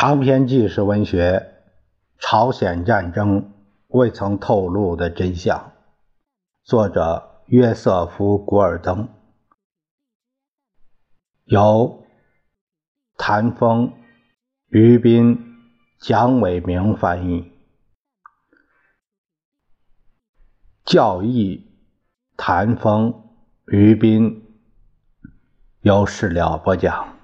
长篇纪实文学《朝鲜战争未曾透露的真相》，作者约瑟夫·古尔登，由谭峰、于斌、蒋伟明翻译，教义谭峰、于斌由史料播讲。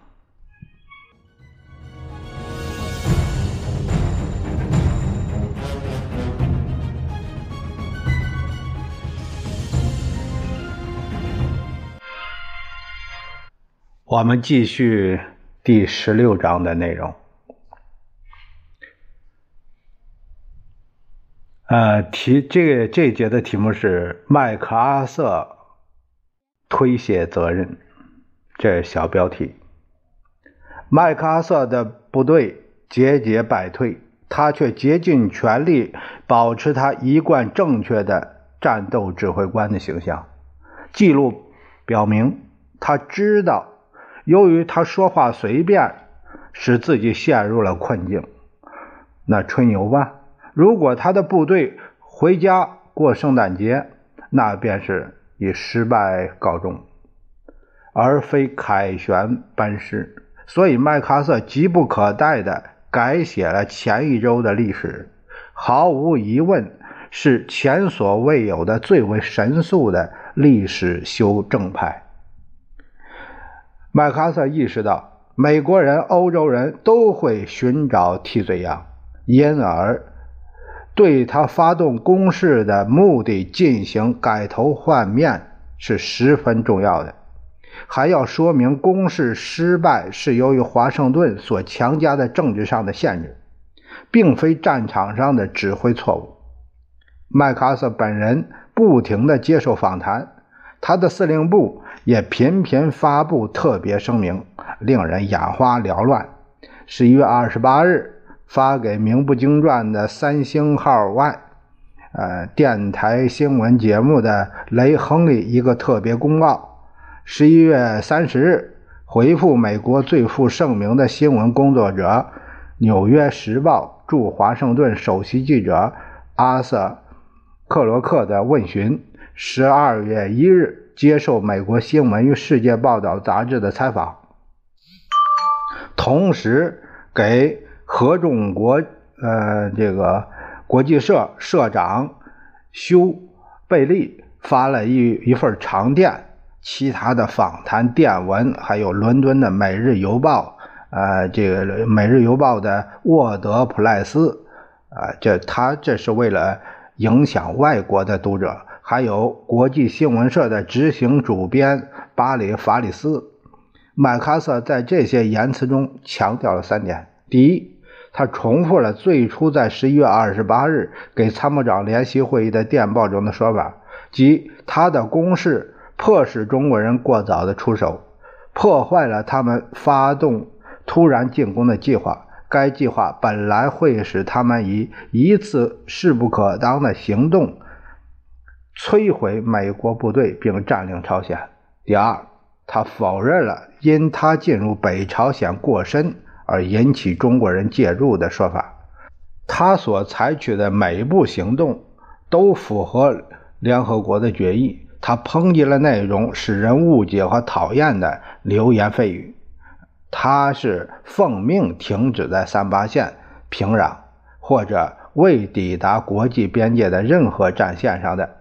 我们继续第十六章的内容。呃，题这个这节的题目是麦克阿瑟推卸责任，这小标题。麦克阿瑟的部队节节败退，他却竭尽全力保持他一贯正确的战斗指挥官的形象。记录表明，他知道。由于他说话随便，使自己陷入了困境。那吹牛吧！如果他的部队回家过圣诞节，那便是以失败告终，而非凯旋班师。所以麦克阿瑟急不可待地改写了前一周的历史，毫无疑问是前所未有的最为神速的历史修正派。麦克阿瑟意识到，美国人、欧洲人都会寻找替罪羊，因而对他发动攻势的目的进行改头换面是十分重要的。还要说明，攻势失败是由于华盛顿所强加的政治上的限制，并非战场上的指挥错误。麦克阿瑟本人不停地接受访谈。他的司令部也频频发布特别声明，令人眼花缭乱。十一月二十八日，发给名不经传的三星号外，呃，电台新闻节目的雷亨利一个特别公告。十一月三十日，回复美国最负盛名的新闻工作者《纽约时报》驻华盛顿首席记者阿瑟·克罗克的问询。十二月一日，接受美国新闻与世界报道杂志的采访，同时给合众国呃这个国际社社长休贝利发了一一份长电，其他的访谈电文，还有伦敦的《每日邮报》呃这个《每日邮报》的沃德普莱斯啊，这他这是为了影响外国的读者。还有国际新闻社的执行主编巴里·法里斯，麦克阿瑟在这些言辞中强调了三点：第一，他重复了最初在十一月二十八日给参谋长联席会议的电报中的说法，即他的攻势迫使中国人过早的出手，破坏了他们发动突然进攻的计划。该计划本来会使他们以一次势不可当的行动。摧毁美国部队并占领朝鲜。第二，他否认了因他进入北朝鲜过深而引起中国人介入的说法。他所采取的每一步行动都符合联合国的决议。他抨击了内容使人误解和讨厌的流言蜚语。他是奉命停止在三八线、平壤或者未抵达国际边界的任何战线上的。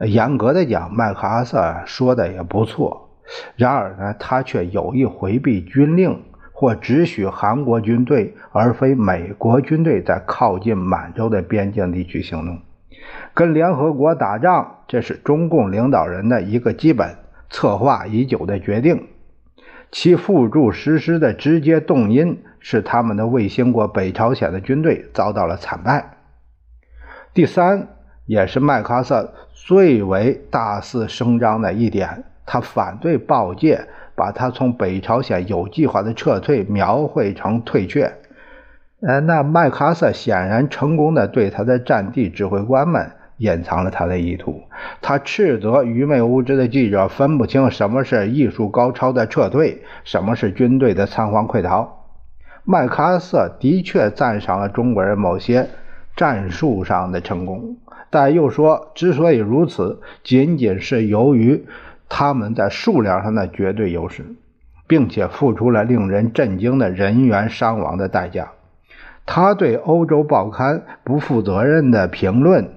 严格的讲，麦克阿瑟说的也不错。然而呢，他却有意回避军令，或只许韩国军队而非美国军队在靠近满洲的边境地区行动。跟联合国打仗，这是中共领导人的一个基本策划已久的决定。其付诸实施的直接动因是他们的卫星国北朝鲜的军队遭到了惨败。第三。也是麦克阿瑟最为大肆声张的一点，他反对报界把他从北朝鲜有计划的撤退描绘成退却。呃，那麦克阿瑟显然成功的对他的战地指挥官们隐藏了他的意图。他斥责愚昧无知的记者分不清什么是艺术高超的撤退，什么是军队的仓皇溃逃。麦克阿瑟的确赞赏了中国人某些战术上的成功，但又说，之所以如此，仅仅是由于他们在数量上的绝对优势，并且付出了令人震惊的人员伤亡的代价。他对欧洲报刊不负责任的评论，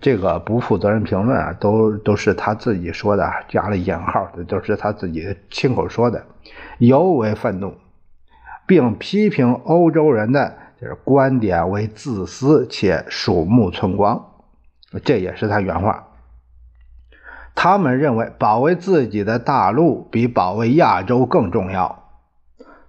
这个不负责任评论啊，都都是他自己说的，加了引号的，都是他自己亲口说的，尤为愤怒。并批评欧洲人的就是观点为自私且鼠目寸光，这也是他原话。他们认为保卫自己的大陆比保卫亚洲更重要。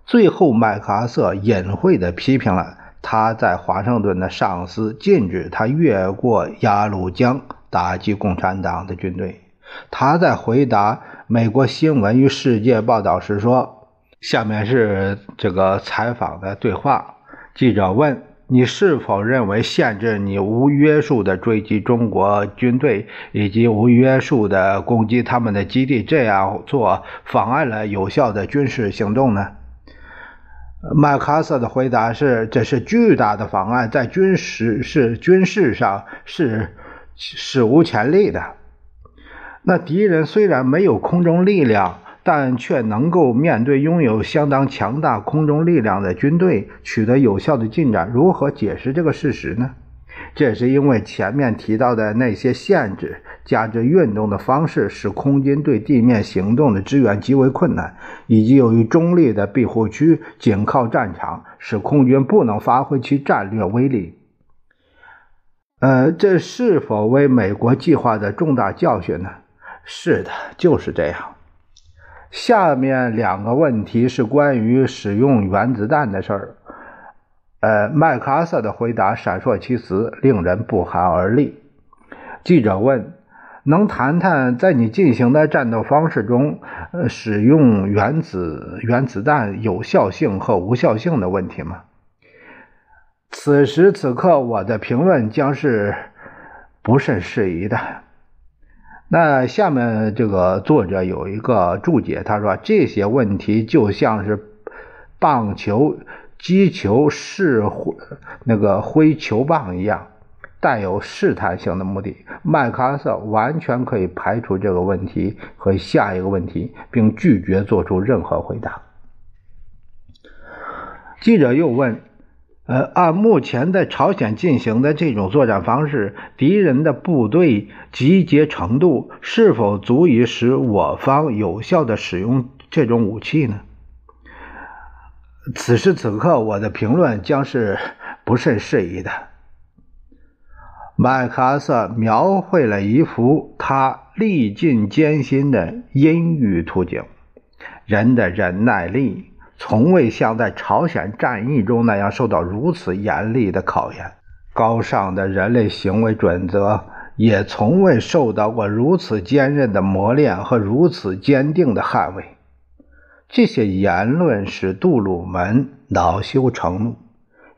最后，麦克阿瑟隐晦地批评了他在华盛顿的上司，禁止他越过鸭绿江打击共产党的军队。他在回答美国新闻与世界报道时说。下面是这个采访的对话。记者问：“你是否认为限制你无约束的追击中国军队，以及无约束的攻击他们的基地，这样做妨碍了有效的军事行动呢？”麦克阿瑟的回答是：“这是巨大的妨碍，在军事是军事上是史无前例的。那敌人虽然没有空中力量。”但却能够面对拥有相当强大空中力量的军队取得有效的进展，如何解释这个事实呢？这是因为前面提到的那些限制加之运动的方式，使空军对地面行动的支援极为困难，以及由于中立的庇护区紧靠战场，使空军不能发挥其战略威力。呃，这是否为美国计划的重大教训呢？是的，就是这样。下面两个问题是关于使用原子弹的事儿。呃，麦克阿瑟的回答闪烁其词，令人不寒而栗。记者问：“能谈谈在你进行的战斗方式中，使用原子原子弹有效性和无效性的问题吗？”此时此刻，我的评论将是不甚适宜的。那下面这个作者有一个注解，他说这些问题就像是棒球击球是挥那个挥球棒一样，带有试探性的目的。麦克阿瑟完全可以排除这个问题和下一个问题，并拒绝做出任何回答。记者又问。呃，按目前在朝鲜进行的这种作战方式，敌人的部队集结程度是否足以使我方有效的使用这种武器呢？此时此刻，我的评论将是不甚适宜的。麦克阿瑟描绘了一幅他历尽艰辛的阴郁图景，人的忍耐力。从未像在朝鲜战役中那样受到如此严厉的考验，高尚的人类行为准则也从未受到过如此坚韧的磨练和如此坚定的捍卫。这些言论使杜鲁门恼羞成怒，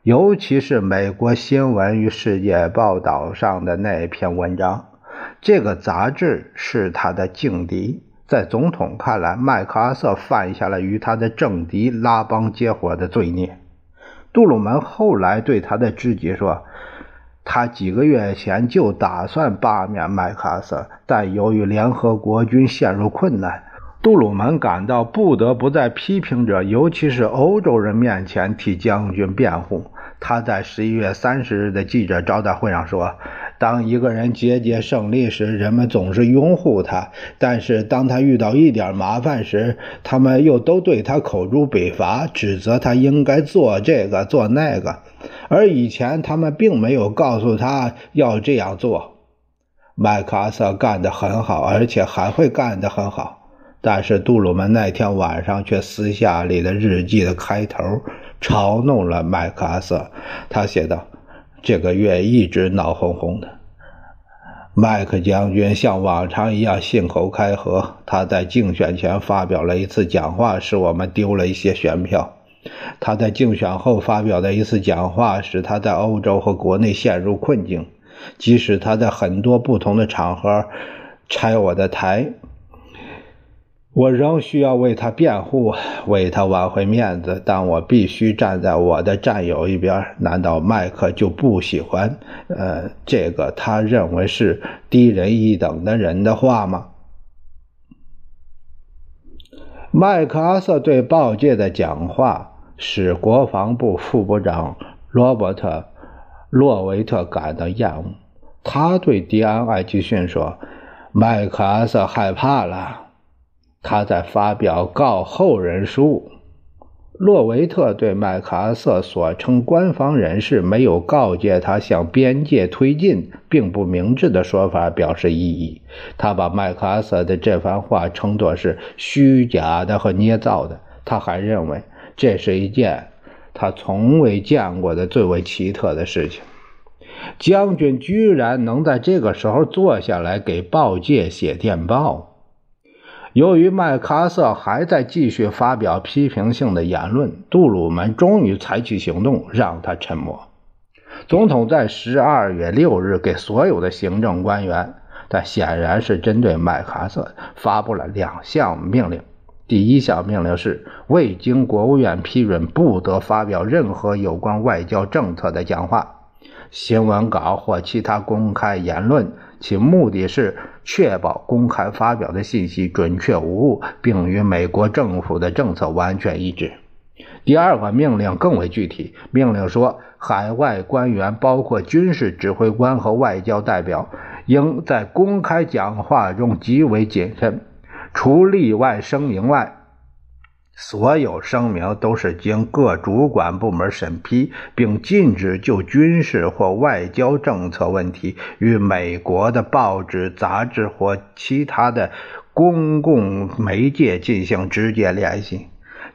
尤其是美国新闻与世界报道上的那篇文章。这个杂志是他的劲敌。在总统看来，麦克阿瑟犯下了与他的政敌拉帮结伙的罪孽。杜鲁门后来对他的知己说：“他几个月前就打算罢免麦克阿瑟，但由于联合国军陷入困难，杜鲁门感到不得不在批评者，尤其是欧洲人面前替将军辩护。”他在十一月三十日的记者招待会上说。当一个人节节胜利时，人们总是拥护他；但是当他遇到一点麻烦时，他们又都对他口诛笔伐，指责他应该做这个做那个。而以前他们并没有告诉他要这样做。麦克阿瑟干得很好，而且还会干得很好。但是杜鲁门那天晚上却私下里的日记的开头嘲弄了麦克阿瑟。他写道。这个月一直闹哄哄的。麦克将军像往常一样信口开河。他在竞选前发表了一次讲话，使我们丢了一些选票。他在竞选后发表的一次讲话，使他在欧洲和国内陷入困境。即使他在很多不同的场合拆我的台，我仍需要为他辩护，为他挽回面子，但我必须站在我的战友一边。难道麦克就不喜欢，呃，这个他认为是低人一等的人的话吗？麦克阿瑟对报界的讲话使国防部副部长罗伯特·洛维特感到厌恶。他对迪安·艾吉逊说：“麦克阿瑟害怕了。”他在发表告后人书。洛维特对麦克阿瑟所称官方人士没有告诫他向边界推进并不明智的说法表示异议。他把麦克阿瑟的这番话称作是虚假的和捏造的。他还认为这是一件他从未见过的最为奇特的事情。将军居然能在这个时候坐下来给报界写电报。由于麦克阿瑟还在继续发表批评性的言论，杜鲁门终于采取行动，让他沉默。总统在十二月六日给所有的行政官员，但显然是针对麦克阿瑟，发布了两项命令。第一项命令是：未经国务院批准，不得发表任何有关外交政策的讲话、新闻稿或其他公开言论。其目的是确保公开发表的信息准确无误，并与美国政府的政策完全一致。第二个命令更为具体，命令说，海外官员，包括军事指挥官和外交代表，应在公开讲话中极为谨慎，除例外声明外。所有声明都是经各主管部门审批，并禁止就军事或外交政策问题与美国的报纸、杂志或其他的公共媒介进行直接联系。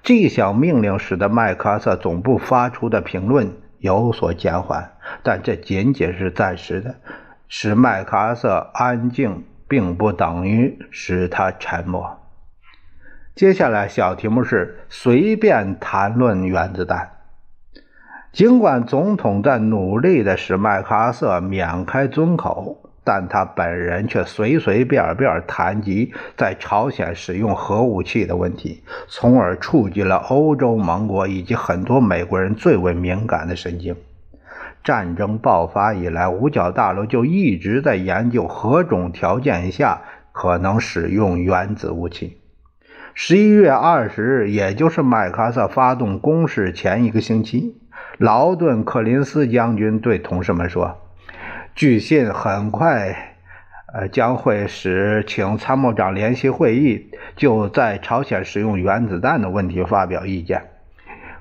这项命令使得麦克阿瑟总部发出的评论有所减缓，但这仅仅是暂时的。使麦克阿瑟安静，并不等于使他沉默。接下来小题目是随便谈论原子弹。尽管总统在努力的使麦克阿瑟免开尊口，但他本人却随随便便谈及在朝鲜使用核武器的问题，从而触及了欧洲盟国以及很多美国人最为敏感的神经。战争爆发以来，五角大楼就一直在研究何种条件下可能使用原子武器。十一月二十日，也就是麦克阿瑟发动攻势前一个星期，劳顿·克林斯将军对同事们说：“据信很快，呃，将会使请参谋长联席会议就在朝鲜使用原子弹的问题发表意见。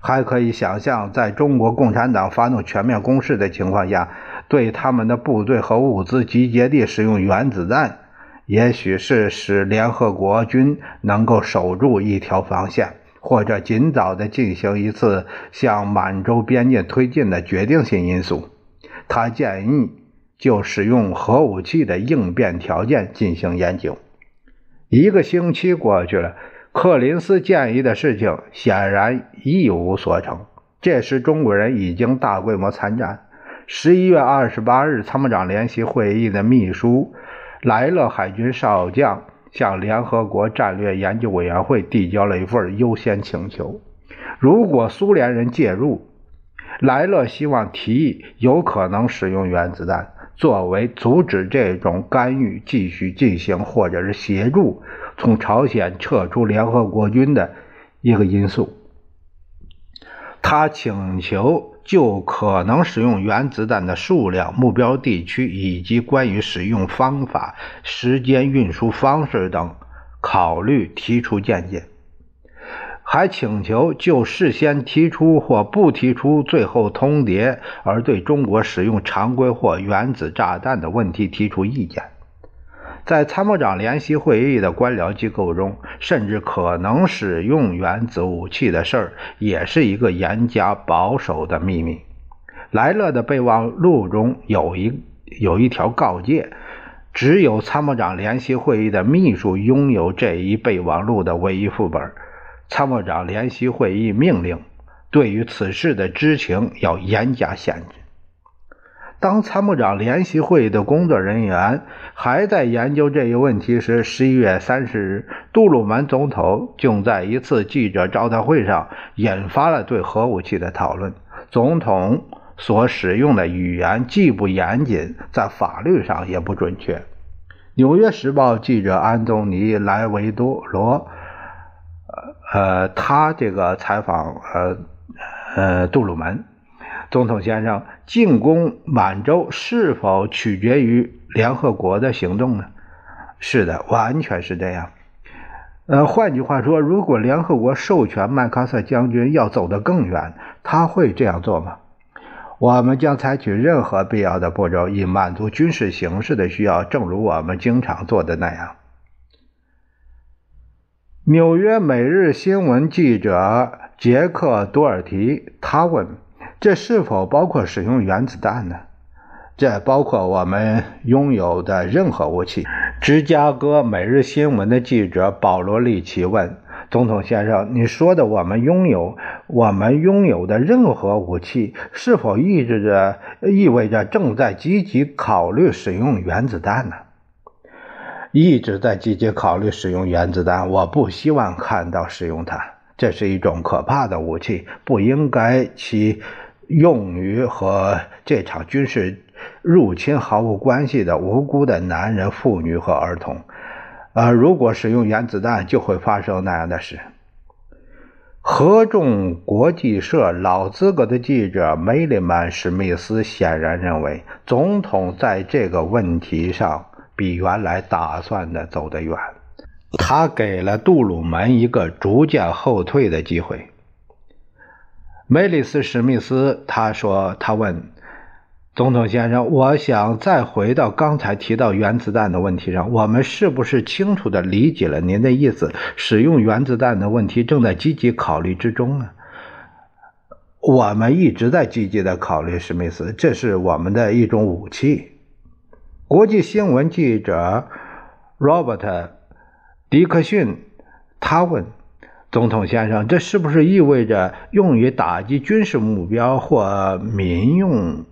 还可以想象，在中国共产党发动全面攻势的情况下，对他们的部队和物资集结地使用原子弹。”也许是使联合国军能够守住一条防线，或者尽早的进行一次向满洲边境推进的决定性因素。他建议就使用核武器的应变条件进行研究。一个星期过去了，克林斯建议的事情显然一无所成。这时，中国人已经大规模参战。十一月二十八日，参谋长联席会议的秘书。莱勒海军少将向联合国战略研究委员会递交了一份优先请求。如果苏联人介入，莱勒希望提议有可能使用原子弹作为阻止这种干预继续进行，或者是协助从朝鲜撤出联合国军的一个因素。他请求。就可能使用原子弹的数量、目标地区以及关于使用方法、时间、运输方式等考虑提出见解，还请求就事先提出或不提出最后通牒而对中国使用常规或原子炸弹的问题提出意见。在参谋长联席会议的官僚机构中，甚至可能使用原子武器的事儿也是一个严加保守的秘密。莱勒的备忘录中有一有一条告诫：只有参谋长联席会议的秘书拥有这一备忘录的唯一副本。参谋长联席会议命令对于此事的知情要严加限制。当参谋长联席会议的工作人员还在研究这一问题时，十一月三十日，杜鲁门总统竟在一次记者招待会上引发了对核武器的讨论。总统所使用的语言既不严谨，在法律上也不准确。《纽约时报》记者安东尼·莱维多罗，呃，他这个采访，呃，呃，杜鲁门。总统先生进攻满洲是否取决于联合国的行动呢？是的，完全是这样。呃，换句话说，如果联合国授权麦克阿瑟将军要走得更远，他会这样做吗？我们将采取任何必要的步骤，以满足军事形势的需要，正如我们经常做的那样。纽约每日新闻记者杰克·多尔提他问。这是否包括使用原子弹呢？这包括我们拥有的任何武器。芝加哥每日新闻的记者保罗·利奇问总统先生：“你说的我们拥有我们拥有的任何武器，是否意味着意味着正在积极考虑使用原子弹呢？”一直在积极考虑使用原子弹。我不希望看到使用它。这是一种可怕的武器，不应该其。用于和这场军事入侵毫无关系的无辜的男人、妇女和儿童，呃，如果使用原子弹，就会发生那样的事。合众国际社老资格的记者梅里曼·史密斯显然认为，总统在这个问题上比原来打算的走得远，他给了杜鲁门一个逐渐后退的机会。梅里斯·史密斯他说：“他问总统先生，我想再回到刚才提到原子弹的问题上。我们是不是清楚地理解了您的意思？使用原子弹的问题正在积极考虑之中呢？我们一直在积极地考虑，史密斯，这是我们的一种武器。”国际新闻记者 Robert ·迪克逊他问。总统先生，这是不是意味着用于打击军事目标或民用？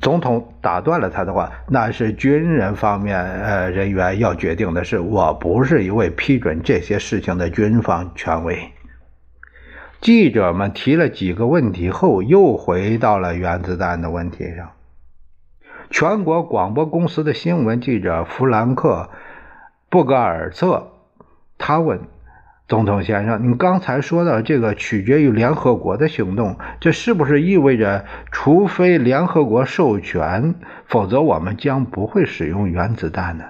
总统打断了他的话：“那是军人方面呃人员要决定的事，我不是一位批准这些事情的军方权威。”记者们提了几个问题后，又回到了原子弹的问题上。全国广播公司的新闻记者弗兰克·布格尔策，他问。总统先生，你刚才说的这个取决于联合国的行动，这是不是意味着，除非联合国授权，否则我们将不会使用原子弹呢？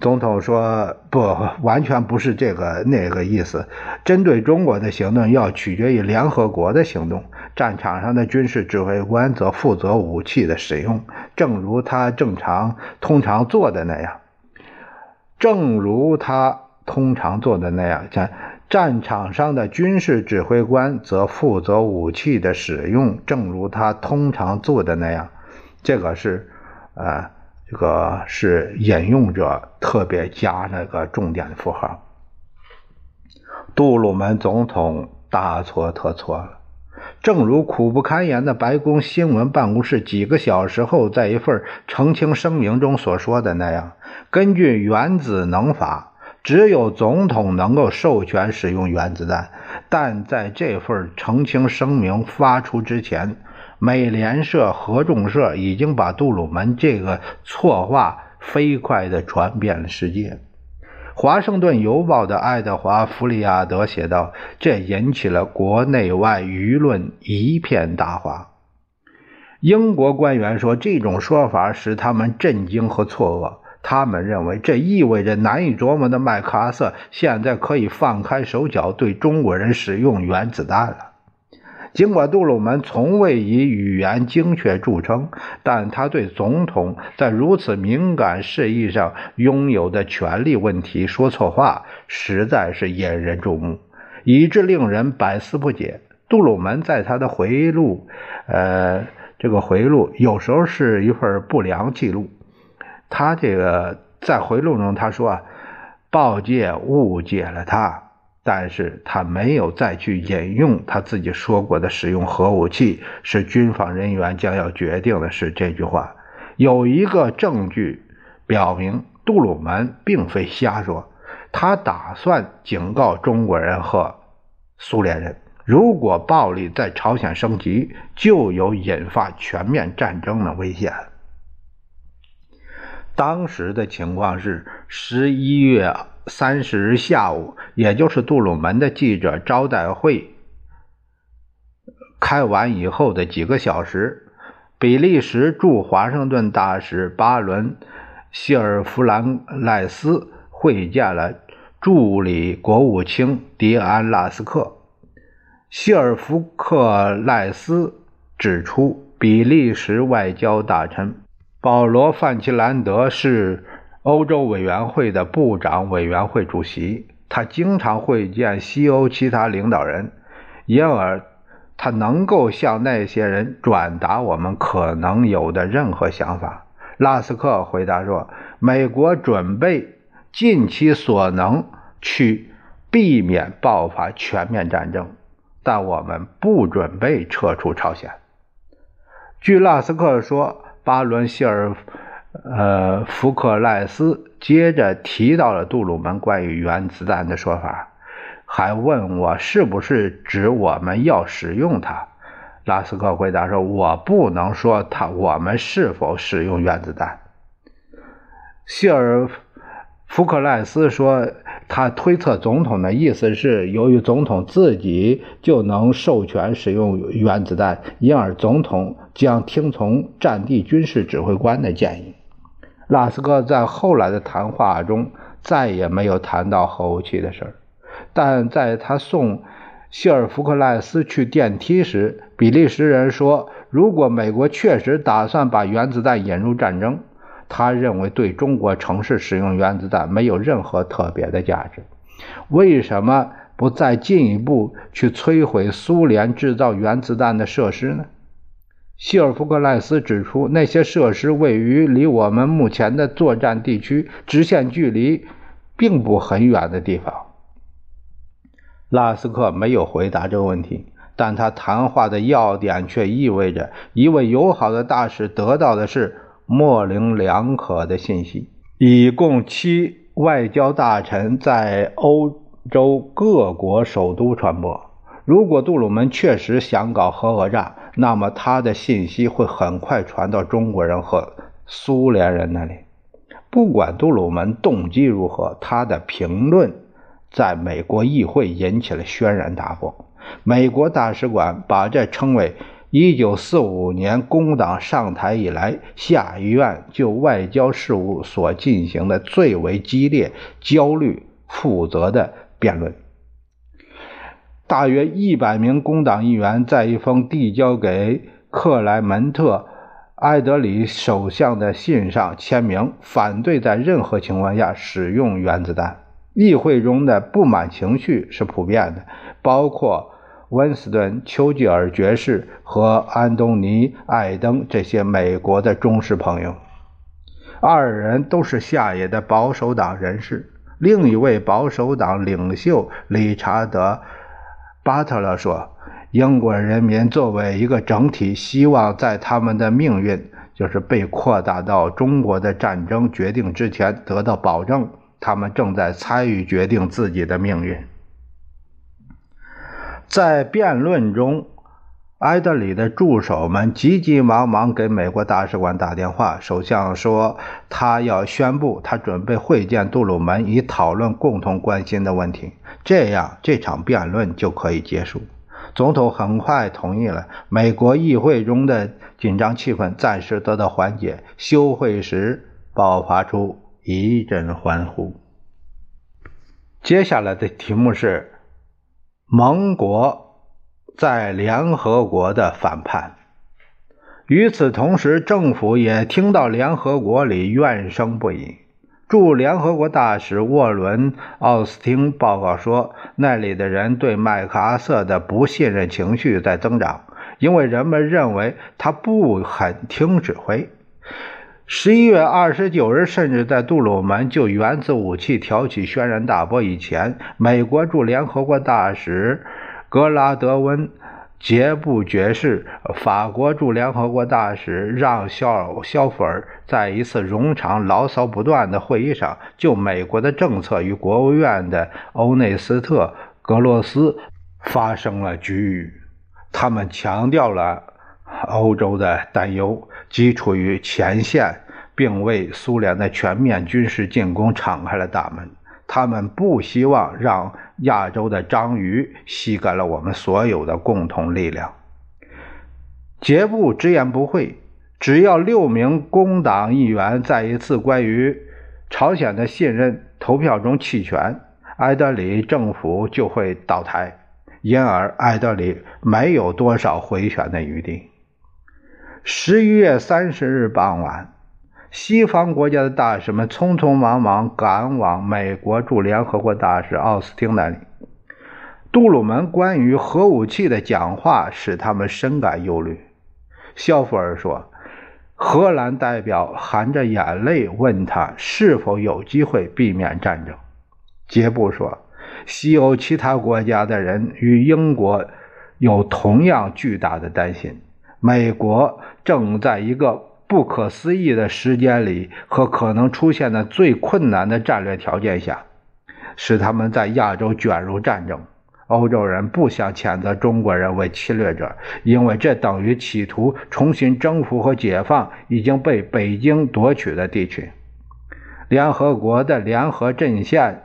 总统说：“不，完全不是这个那个意思。针对中国的行动，要取决于联合国的行动。战场上的军事指挥官则负责武器的使用，正如他正常通常做的那样。正如他。”通常做的那样，像战场上的军事指挥官则负责武器的使用，正如他通常做的那样。这个是，呃，这个是引用者特别加那个重点符号。杜鲁门总统大错特错了。正如苦不堪言的白宫新闻办公室几个小时后在一份澄清声明中所说的那样，根据原子能法。只有总统能够授权使用原子弹，但在这份澄清声明发出之前，美联社、合众社已经把杜鲁门这个错话飞快地传遍了世界。华盛顿邮报的爱德华·弗里亚德写道：“这引起了国内外舆论一片大哗。”英国官员说：“这种说法使他们震惊和错愕。”他们认为，这意味着难以琢磨的麦克阿瑟现在可以放开手脚对中国人使用原子弹了。尽管杜鲁门从未以语言精确著称，但他对总统在如此敏感事宜上拥有的权力问题说错话，实在是引人注目，以致令人百思不解。杜鲁门在他的回忆录，呃，这个回忆录有时候是一份不良记录。他这个在回录中他说啊，报界误解了他，但是他没有再去引用他自己说过的“使用核武器是军方人员将要决定的事”这句话。有一个证据表明，杜鲁门并非瞎说，他打算警告中国人和苏联人：如果暴力在朝鲜升级，就有引发全面战争的危险。当时的情况是，十一月。三十日下午，也就是杜鲁门的记者招待会开完以后的几个小时，比利时驻华盛顿大使巴伦·希尔弗兰赖斯会见了助理国务卿迪安·拉斯克。希尔弗克赖斯指出，比利时外交大臣保罗·范奇兰德是。欧洲委员会的部长委员会主席，他经常会见西欧其他领导人，因而他能够向那些人转达我们可能有的任何想法。拉斯克回答说：“美国准备尽其所能去避免爆发全面战争，但我们不准备撤出朝鲜。”据拉斯克说，巴伦希尔。呃，福克赖斯接着提到了杜鲁门关于原子弹的说法，还问我是不是指我们要使用它。拉斯克回答说：“我不能说他我们是否使用原子弹。”希尔福克赖斯说。他推测总统的意思是，由于总统自己就能授权使用原子弹，因而总统将听从战地军事指挥官的建议。拉斯克在后来的谈话中再也没有谈到核武器的事儿，但在他送希尔福克赖斯去电梯时，比利时人说，如果美国确实打算把原子弹引入战争。他认为对中国城市使用原子弹没有任何特别的价值。为什么不再进一步去摧毁苏联制造原子弹的设施呢？希尔夫克赖斯指出，那些设施位于离我们目前的作战地区直线距离并不很远的地方。拉斯克没有回答这个问题，但他谈话的要点却意味着一位友好的大使得到的是。模棱两可的信息，以供其外交大臣在欧洲各国首都传播。如果杜鲁门确实想搞核讹诈，那么他的信息会很快传到中国人和苏联人那里。不管杜鲁门动机如何，他的评论在美国议会引起了轩然大波。美国大使馆把这称为。一九四五年工党上台以来，下议院就外交事务所进行的最为激烈、焦虑、负责的辩论。大约一百名工党议员在一封递交给克莱门特·埃德里首相的信上签名，反对在任何情况下使用原子弹。议会中的不满情绪是普遍的，包括。温斯顿·丘吉尔爵士和安东尼·艾登这些美国的忠实朋友，二人都是下野的保守党人士。另一位保守党领袖理查德·巴特勒说：“英国人民作为一个整体，希望在他们的命运，就是被扩大到中国的战争决定之前得到保证。他们正在参与决定自己的命运。”在辩论中，埃德里的助手们急急忙忙给美国大使馆打电话。首相说他要宣布他准备会见杜鲁门，以讨论共同关心的问题。这样，这场辩论就可以结束。总统很快同意了。美国议会中的紧张气氛暂时得到缓解。休会时爆发出一阵欢呼。接下来的题目是。盟国在联合国的反叛。与此同时，政府也听到联合国里怨声不已。驻联合国大使沃伦·奥斯汀报告说，那里的人对麦克阿瑟的不信任情绪在增长，因为人们认为他不很听指挥。十一月二十九日，甚至在杜鲁门就原子武器挑起轩然大波以前，美国驻联合国大使格拉德温。杰布爵士，法国驻联合国大使让·肖肖弗尔在一次冗长、牢骚不断的会议上，就美国的政策与国务院的欧内斯特·格罗斯发生了局域。他们强调了欧洲的担忧，即处于前线，并为苏联的全面军事进攻敞开了大门。他们不希望让亚洲的章鱼吸干了我们所有的共同力量。杰布直言不讳，只要六名工党议员在一次关于朝鲜的信任投票中弃权，埃德里政府就会倒台，因而埃德里没有多少回旋的余地。十一月三十日傍晚。西方国家的大使们匆匆忙忙赶往美国驻联合国大使奥斯汀那里。杜鲁门关于核武器的讲话使他们深感忧虑。肖弗尔说：“荷兰代表含着眼泪问他是否有机会避免战争。”杰布说：“西欧其他国家的人与英国有同样巨大的担心。美国正在一个。”不可思议的时间里和可能出现的最困难的战略条件下，使他们在亚洲卷入战争。欧洲人不想谴责中国人为侵略者，因为这等于企图重新征服和解放已经被北京夺取的地区。联合国的联合阵线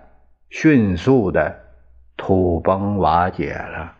迅速的土崩瓦解了。